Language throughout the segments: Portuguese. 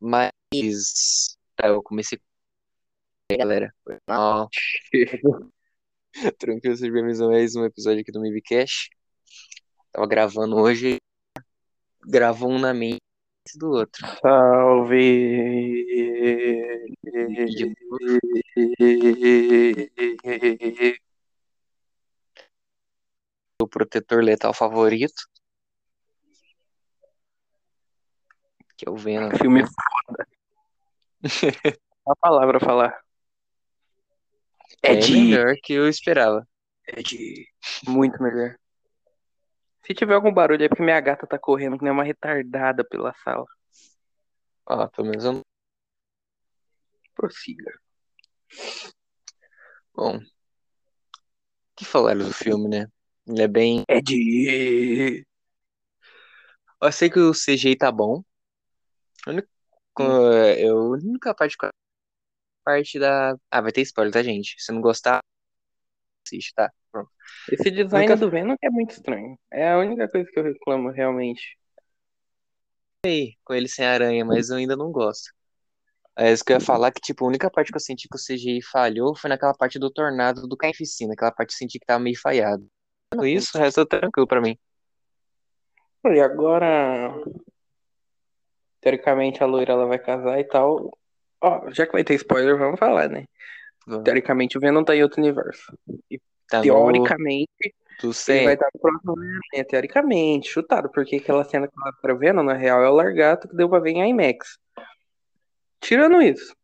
Mas tá, eu comecei galera. Não. Tranquilo, seja bem-vindo a mais um episódio aqui do Mibcast. Tava gravando hoje, gravou um na mente do outro. Salve! O protetor letal favorito. Que é o Venom. Filme foda. a palavra a falar. É, É de. melhor que eu esperava. É de. Muito melhor. Se tiver algum barulho é porque minha gata tá correndo que nem uma retardada pela sala. Ah, pelo menos eu não. Prossiga. Bom. O que falaram do filme, né? Ele é bem. É de. Eu sei que o CGI tá bom. A única, eu, a única parte, parte da. Ah, vai ter spoiler, tá, gente? Se não gostar, assiste, tá? Pronto. Esse design Nunca- do Venom é muito estranho. É a única coisa que eu reclamo realmente. Ei, com ele sem aranha, mas eu ainda não gosto. É isso que eu ia falar, que tipo, a única parte que eu senti que o CGI falhou foi naquela parte do tornado do Carnificina, aquela parte que eu senti que tava meio falhado. Isso, o resto tá tranquilo pra mim. E agora. Teoricamente a loira ela vai casar e tal. Ó, já que vai ter spoiler, vamos falar, né? Teoricamente o Venom tá em outro universo. Tá no Teoricamente, do ele 100. vai estar no próximo Homem-Aranha, teoricamente, chutado, porque aquela cena que ela tá vendo, na real, é o largato que deu pra ver em IMAX. Tirando isso,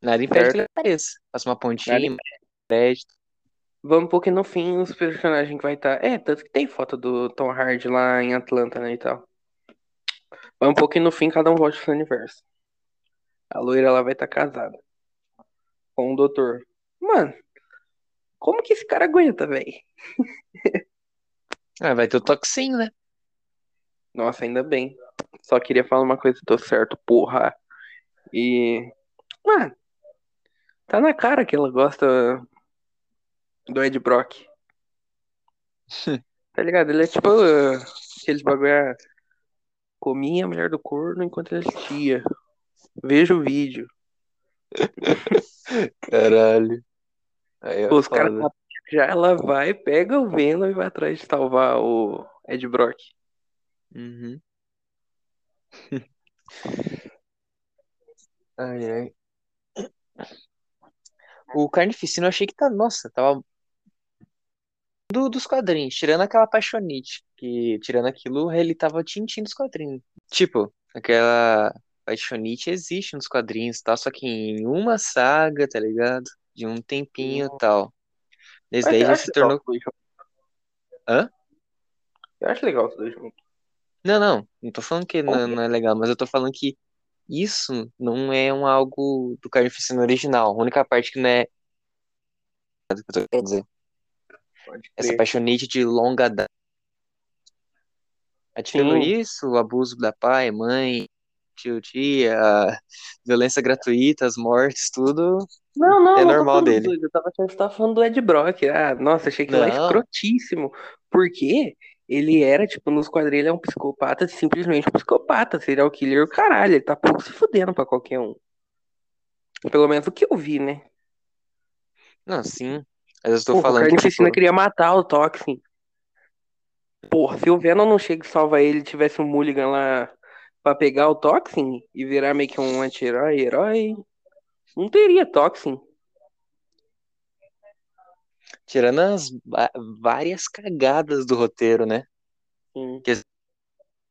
Nada impede que ele apareça. Faça uma pontinha, crédito. vamos pouquinho no fim, os personagens que vai estar. É, tanto que tem foto do Tom Hardy lá em Atlanta, né, e tal. Vamos um pouquinho no fim, cada um volta pro seu universo. A loira ela vai estar casada com o doutor. Mano, como que esse cara aguenta, velho? Ah, vai ter o toxinho, né? Nossa, ainda bem. Só queria falar uma coisa, tô certo, porra. E. Mano, tá na cara que ela gosta do Ed Brock. Tá ligado? Ele é tipo aqueles bagulho. Comia a mulher do corno enquanto ele assistia. Veja o vídeo. Caralho. Aí é Os caras foda. já ela vai, pega o Venom e vai atrás de salvar o Ed Brock. Uhum. Ai, ai. O Carnificina eu achei que tá. Nossa, tava. Do, dos quadrinhos, tirando aquela paixonite, que tirando aquilo, ele tava tintim dos quadrinhos. Tipo, aquela paixonite existe nos quadrinhos, tá? Só que em uma saga, tá ligado? De um tempinho e tal. Daí eu já se tornou. Hã? Eu acho legal os dois juntos. Não, não, não tô falando que não, não é legal, mas eu tô falando que isso não é um algo do Carnificina original. A única parte que não é. o que eu tô querendo dizer. Essa paixonite de longa data. Atirando Sim. isso, o abuso da pai, mãe, tio, tia, violência gratuita, as mortes, tudo. Não, não, É não normal dele. Eu tava achando que você tava falando do Ed Brock. Ah, nossa, achei que lá Não. escrotíssimo. Porque ele era, tipo, nos quadrinhos, ele é um psicopata, simplesmente um psicopata, serial killer, o caralho. Ele tá pouco se fudendo pra qualquer um. Pelo menos o que eu vi, né? Não, sim. Mas eu tô Porra, o falando que, Carnificina tipo, queria matar o Toxin. Porra, se o Venom não chega e salva ele tivesse um Mulligan lá pra pegar o Toxin e virar meio que um anti-herói, herói, não teria Toxin. tirando as várias cagadas do roteiro, né? Sim.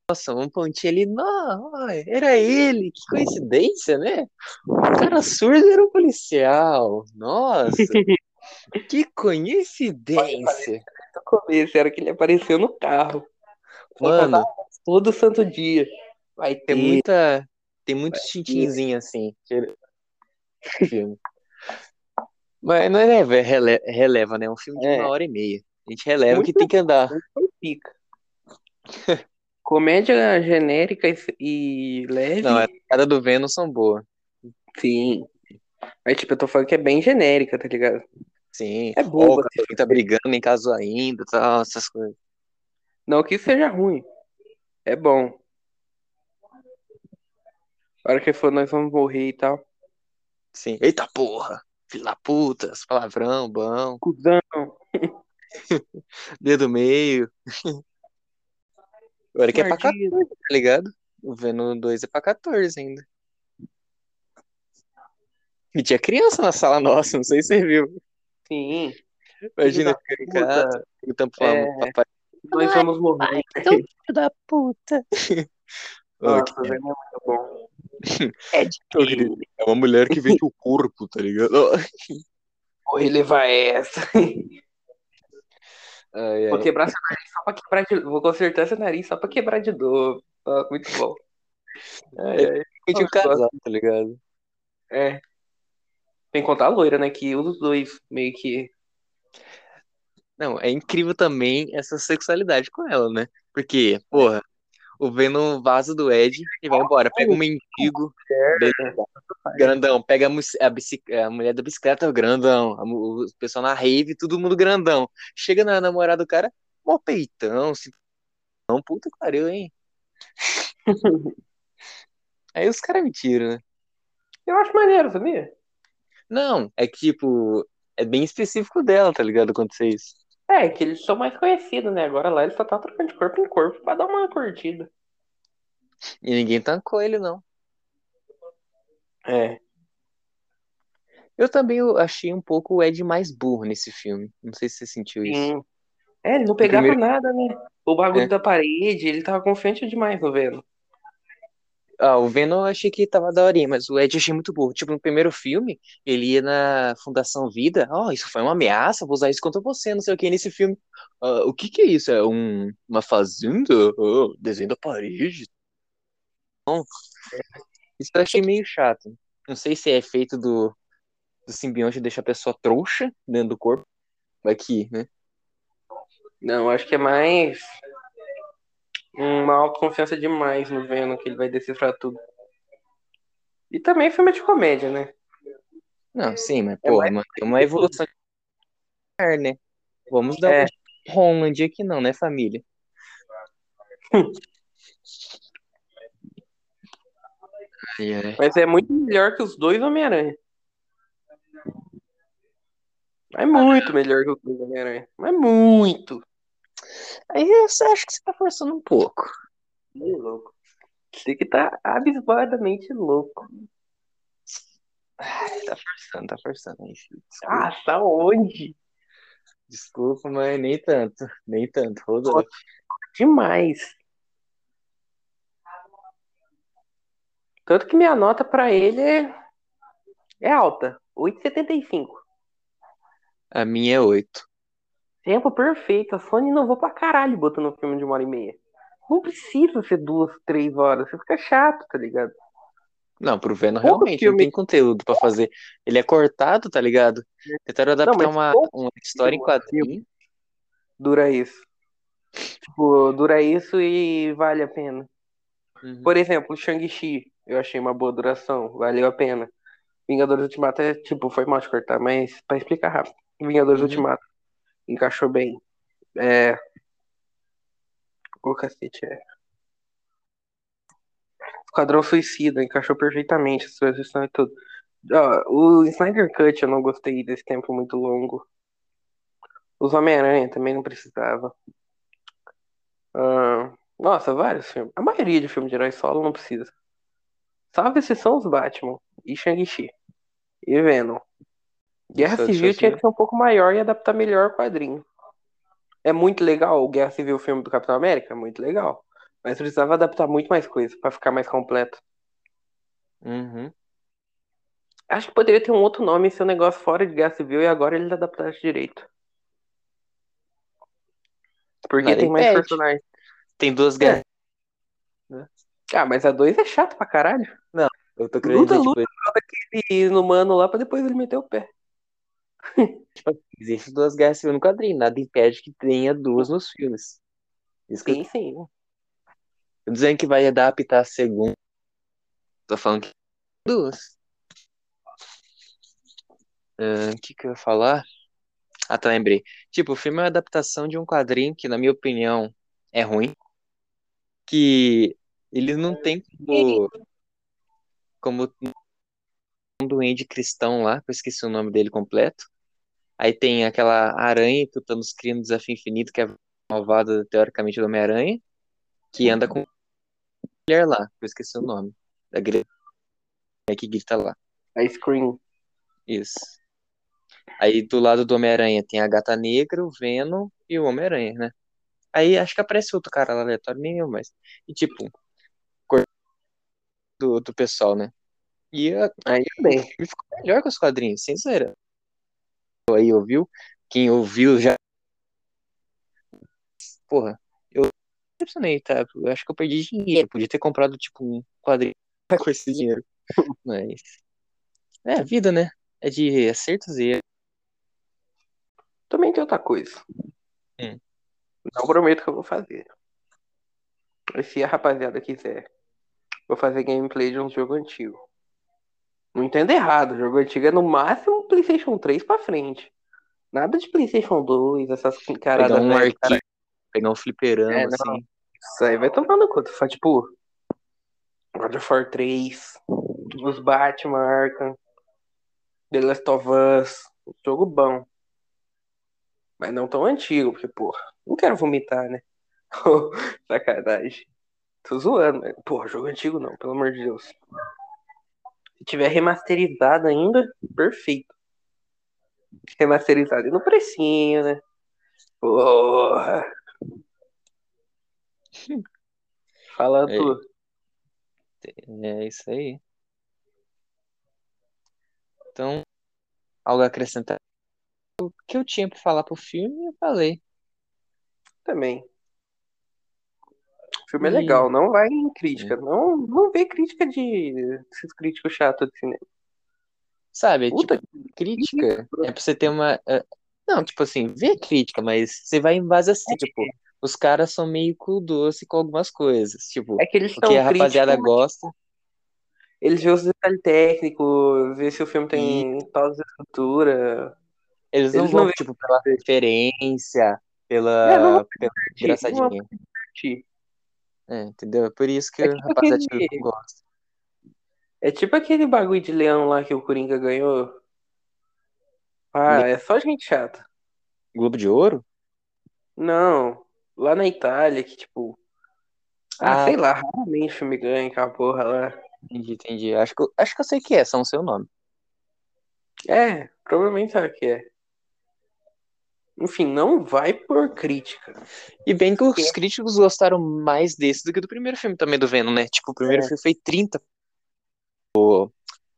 Nossa, um pontinho ali, não, era ele, que coincidência, né? O cara surdo era um policial. Nossa, que coincidência. No começo era que ele apareceu no carro. Mano, todo santo dia. Vai ter. tem muita, tem muito tintinzinho assim. Filme. Mas não é rele- rele- releva, né? É um filme de É. uma hora e meia. A gente releva Muito que tem que andar. Pica. Comédia genérica e- e leve. Não, a cara do Venom são boas. Sim. Mas, tipo, eu tô falando que é bem genérica, tá ligado? Sim. É boa. o cachorro tá brigando em casa ainda, tal, essas coisas. Não que seja ruim. É bom. A hora que for, nós vamos morrer e tal. Sim. Eita porra! Filho da puta, palavrão, bom. Cusão. Dedo meio. Agora que é pra Martinho. 14, tá ligado? O Venom 2 é pra 14 ainda. E tinha criança na sala nossa, não sei se você viu. Sim. Imagina ficar em casa, perguntando pro É. papai. Nós vamos morrer. Então, filho da puta. Nossa, velho, é muito bom. É de? É uma mulher que vende o corpo, tá ligado? Vou relevar essa. Ai, Vou ai. quebrar seu nariz só pra quebrar de Vou consertar seu nariz só pra quebrar de novo. Ah, muito bom. Ai, ai. Vende um casal, tá ligado? É. Tem que contar a loira, né? Que os dois meio que. Não, é incrível também essa sexualidade com ela, né? Porque, porra, o Venom vaza do Ed e vai embora. Pega um mendigo, grandão. Pega a, a mulher da bicicleta, grandão. O pessoal na rave, todo mundo grandão. Chega na namorada do cara, mó peitão. Não, puta que pariu, hein? Aí os caras me tiram, né? Eu acho maneiro, sabia? Não, é que, tipo, é bem específico dela, tá ligado? Acontecer isso. É, que eles são mais conhecidos, né? Agora lá eles só tá trocando de corpo em corpo pra dar uma curtida. E ninguém tancou ele, não. É. Eu também achei um pouco o Ed mais burro nesse filme. Não sei se você sentiu isso. Sim. É, ele não pegava primeiro- nada, né? O bagulho É. da parede, ele tava confiante demais no Venom. Ah, o Venom eu achei que tava daorinha, mas o Ed eu achei muito burro. Tipo, no primeiro filme, ele ia na Fundação Vida. Ó, isso foi uma ameaça, vou usar isso contra você, não sei o que. Nesse filme, "Ah, o que que é isso? É um, uma fazenda? Oh, desenho da parede. Não. Isso eu achei meio chato. Não sei se é efeito do, do simbionte deixar a pessoa trouxa dentro do corpo. Aqui, né? Não, acho que é mais uma autoconfiança demais no Venom, que ele vai decifrar tudo. E também filme de comédia, né? Não, sim, mas, É porra, mais- mano, tem uma evolução de né? Vamos dar É. de Holland aqui não, né, família? Ai, ai. Mas é muito melhor que os dois Homem-Aranha. É muito melhor que os dois Homem-Aranha. Mas muito. Aí eu acho que você tá forçando um pouco. Que louco. Você que tá abismadamente louco. Ai, Tá forçando, tá forçando. Ah, tá onde? desculpa, mas nem tanto. Nem tanto. Demais. Tanto que minha nota pra ele é, é alta. 8,75. A minha é 8. Tempo perfeito. A Sony inovou pra caralho botando um filme de uma hora e meia. Não precisa ser duas, três horas. Você fica chato, tá ligado? Não, pro Venom Pouco realmente não filme- tem conteúdo pra fazer. Ele é cortado, tá ligado? Tentaram adaptar mas uma, uma história em quadrinho. Dura isso. Tipo, dura isso e vale a pena. Uhum. Por exemplo, Shang-Chi, eu achei uma boa duração, valeu a pena. Vingadores Ultimato é, tipo, foi mal de cortar, mas pra explicar rápido. Vingadores Uhum. Ultimato encaixou bem. É. O cacete é. Esquadrão Suicida encaixou perfeitamente, a transição e tudo. Ó, o Snyder Cut eu não gostei desse tempo muito longo. Os Homem-Aranha também não precisava. Ah, nossa, vários filmes. A maioria de filmes de herói solo não precisa. Salve exceção os Batman e Shang-Chi. E Venom. Guerra Só- Civil só- tinha que ser um pouco maior e adaptar melhor o quadrinho. É muito legal o Guerra Civil, o filme do Capitão América, muito legal. Mas precisava adaptar muito mais coisa pra ficar mais completo. Uhum. Acho que poderia ter um outro nome ser um negócio fora de Guerra Civil e agora eles adaptaram direito. Porque tem mais impede. personagens. Tem duas guerras. Ah, mas a 2 é chato pra caralho. Eu tô querendo Luta, dizer, luta. tipo, E no mano lá pra depois ele meter o pé. Existe duas guerras civis no quadrinho. Nada impede que tenha duas nos filmes. Isso que eu Sim, sim. tô dizendo que vai adaptar a segunda. Tô falando que duas. O que que eu ia falar? Ah, tá, lembrei. Tipo, o filme é uma adaptação de um quadrinho que, na minha opinião, é ruim. Que ele não tem como. como um duende cristão lá, que eu esqueci o nome dele completo. Aí tem aquela aranha que o Thanos cria no Desafio Infinito, que é malvada, teoricamente, do Homem-Aranha, que anda com mulher lá, eu esqueci o nome. Da grega que grita lá. A Scream. Isso. Aí do lado do Homem-Aranha tem a Gata Negra, o Venom e o Homem-Aranha, né? Aí acho que aparece outro cara lá aleatório, nem eu, mas. E tipo, do, do pessoal, né? E a, Aí bem. ficou melhor com os quadrinhos, sincero. Aí ouviu? Quem ouviu já. Porra, eu decepcionei, tá? Eu acho que eu perdi dinheiro. Podia ter comprado, tipo, um quadrinho com esse dinheiro. Mas. É a vida, né? É de acertos e. Também tem outra coisa. Hum. Não prometo que eu vou fazer. Se a rapaziada quiser, vou fazer gameplay de um jogo antigo. Não entenda errado, jogo antigo é no máximo PlayStation 3 pra frente. Nada de PlayStation 2, essas Pegar caradas um cara. arquivo, pegar um fliperama, É, não. assim. Isso aí vai tomando conta. Faz tipo God of War 3, os Batman, Arkham, The Last of Us, jogo bom. Mas não tão antigo, porque, porra, não quero vomitar, né? Sacanagem. Tô zoando, mas, porra, jogo antigo não, pelo amor de Deus. Se tiver remasterizado ainda, perfeito. Remasterizado e no precinho, né? Porra. Fala É. tu. É isso aí. Então, algo a acrescentar? O que eu tinha pra falar pro filme, eu falei. Também. O filme é E- legal, não vai em crítica. Não, não vê crítica de esses críticos chatos de cinema. Sabe, é Puta tipo, crítica é pra você ter uma. é, Não, tipo assim, vê crítica, mas você vai em base assim, tipo, os caras são meio cu doce com algumas coisas. Tipo, É que eles o que a rapaziada críticos, gosta. eles vê os detalhes técnicos, vê se o filme tem tal estrutura. Eles não Eles vão, não tipo, pela referência, É, pela, vão pela engraçadinha. É, entendeu? É por isso que É o tipo rapaziada aquele- não gosta. É tipo aquele bagulho de leão lá que o Coringa ganhou. Ah, é só gente chata. Globo de Ouro? Não, lá na Itália, que tipo. Ah, Ah. sei lá, raramente o filme ganha aquela porra lá. Entendi, entendi. Acho que, eu- acho que eu sei que é, só não sei o nome. É, provavelmente sabe o que é. Enfim, não vai por crítica. E bem que os críticos gostaram mais desse do que do primeiro filme também do Venom, né? Tipo, o primeiro É. filme foi 30 no,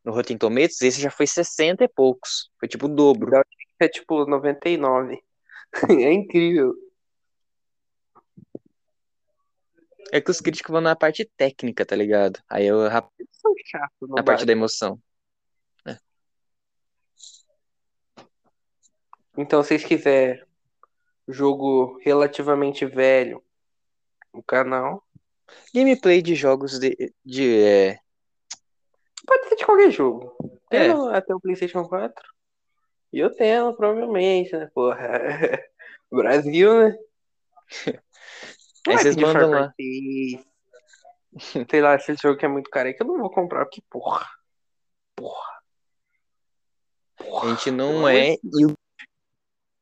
no Rotten Tomatoes, esse já foi 60 e poucos. Foi tipo o dobro. É tipo 99. É incrível. É que os críticos vão na parte técnica, tá ligado? Aí eu rap- Eles são chatos, não na parte da emoção. Então, se vocês quiserem jogo relativamente velho no canal, Gameplay de jogos de, de é, pode ser de qualquer jogo. É. Tendo até o PlayStation 4. E eu tenho, provavelmente, né? Porra. Brasil, né? Aí vai vocês mandam lá. Cry 6. Sei lá, esse jogo que é muito caro aí que eu não vou comprar, porque, porra. Porra. Porra. A gente não é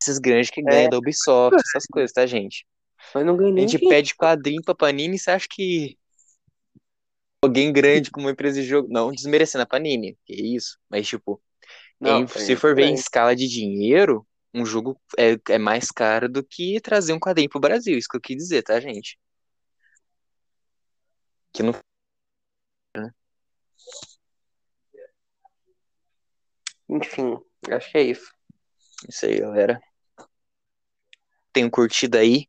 esses grandes que ganham da Ubisoft, essas coisas, tá, gente? Mas não ganhei A gente pede quadrinho pra Panini, você acha que alguém grande como uma empresa de jogo. Não desmerecendo a Panini, que isso. Mas, tipo, Não, em- se for ver em grande. escala de dinheiro, um jogo é, é mais caro do que trazer um quadrinho pro Brasil. Isso que eu quis dizer, tá, gente? Que não. Enfim, acho que é isso. Isso aí, galera. Tenham curtido aí.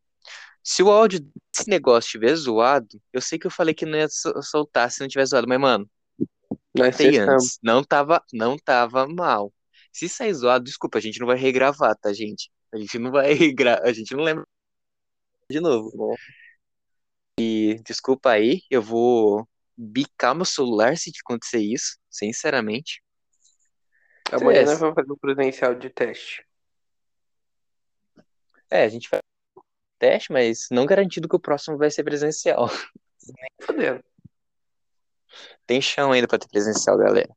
Se o áudio desse negócio estiver zoado, eu sei que eu falei que não ia sol- soltar se não tiver zoado, mas, mano, Nós antes. Não tava, não tava mal. Se sair zoado, desculpa, a gente não vai regravar, tá, gente? A gente não vai regra... a gente não lembra de novo. E desculpa aí, eu vou bicar meu celular se acontecer isso, sinceramente. Amanhã É. nós vamos fazer um presencial de teste. É, a gente faz teste, mas não garantido que o próximo vai ser presencial. Fudendo. Tem chão ainda pra ter presencial, galera.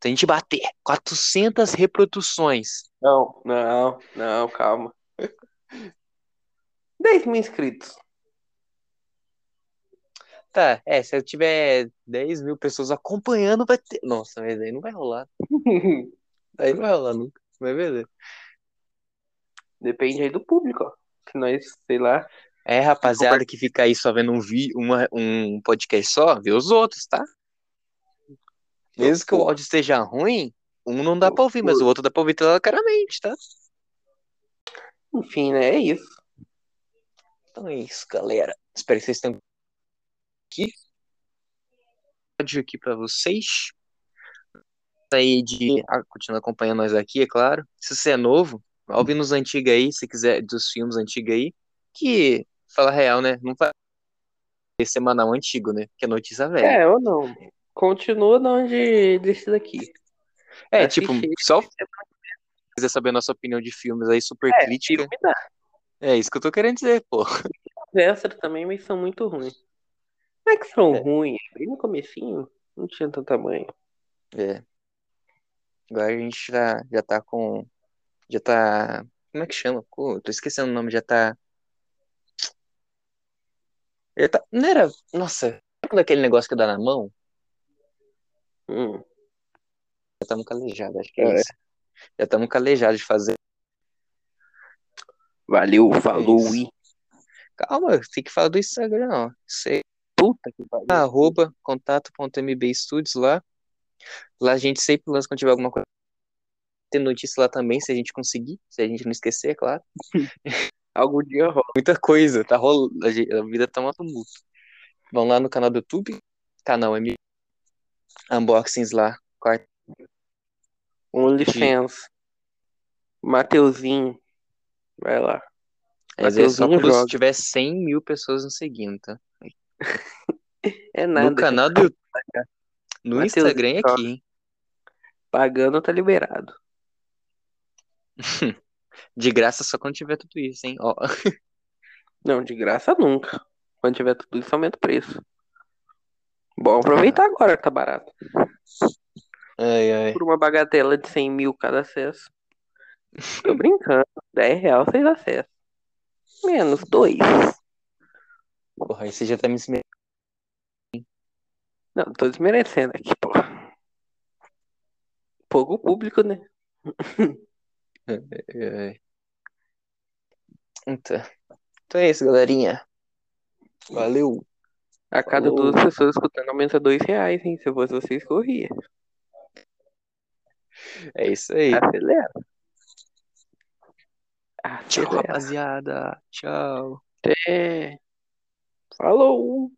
Se a gente bater 400 reproduções. Não, não, não, calma. 10 mil inscritos. Tá, é, se eu tiver 10 mil pessoas acompanhando, vai ter. Nossa, mas aí não vai rolar. Aí não vai rolar nunca. Vai ver. Depende aí do público, ó. Se nós, sei lá. É, rapaziada que fica aí só vendo um, vi, uma, um podcast só, vê os outros, tá? Mesmo que o áudio esteja ruim, um não dá pra ouvir, mas o outro dá pra ouvir claramente, tá? Enfim, né? É isso. Então é isso, galera. Espero que vocês tenham aqui. Áudio aqui pra vocês. Aí de ah, continuar acompanhando nós aqui, é claro. Se você é novo, ouvir nos antigos aí, se quiser, dos filmes antigos aí. Que, fala real, né? Não ser semanal antigo, né? Que é notícia velha. É, ou não. Continua de onde desse daqui. É, Assiste tipo, só quiser saber a nossa opinião de filmes aí, super É, crítica. É isso que eu tô querendo dizer, pô. Os extras também, mas são muito ruins. Não é que são É. ruins, bem no comecinho não tinha tanto tamanho. É. Agora a gente já, já tá com. Já tá. Como é que chama? Pô, tô esquecendo o nome, já tá. Já tá. Não era. Nossa, sabe aquele negócio que dá na mão? Hum. Já estamos calejados, acho que é É. isso. Já estamos calejados de fazer. Valeu, falou isso. e Calma, tem que falar do Instagram, ó. Sei. puta que pariu. Arroba contato.mb Studios lá. Lá a gente sempre lança quando tiver alguma coisa. Tem notícia lá também, se a gente conseguir, se a gente não esquecer, é claro. Algum dia rola. Muita coisa, tá rolando. A vida tá uma tumulto. Vão lá no canal do YouTube, canal M. Unboxings lá. Quarta. OnlyFans. Mateuzinho. Vai lá. Mas é só quando joga. tiver 100 mil pessoas nos seguindo, tá? É nada. No canal do YouTube. No Instagram é aqui, hein? Pagando tá liberado. De graça só quando tiver tudo isso, hein? Ó. Não, de graça nunca. Quando tiver tudo isso, aumenta o preço. Bom aproveitar agora que tá barato. Ai, ai. Por uma bagatela de 100 mil cada acesso. Tô brincando. 10 reais vocês acessam. Menos, dois. Porra, aí você já tá me esme- Não, tô desmerecendo aqui, pô. Pouco público, né? Então. Então é isso, galerinha. Valeu. A cada Falou. duas pessoas escutando aumenta dois reais, hein? Se eu fosse vocês, corria. É isso aí. Acelera. Tchau, Acelera. rapaziada. Tchau. Até. Falou.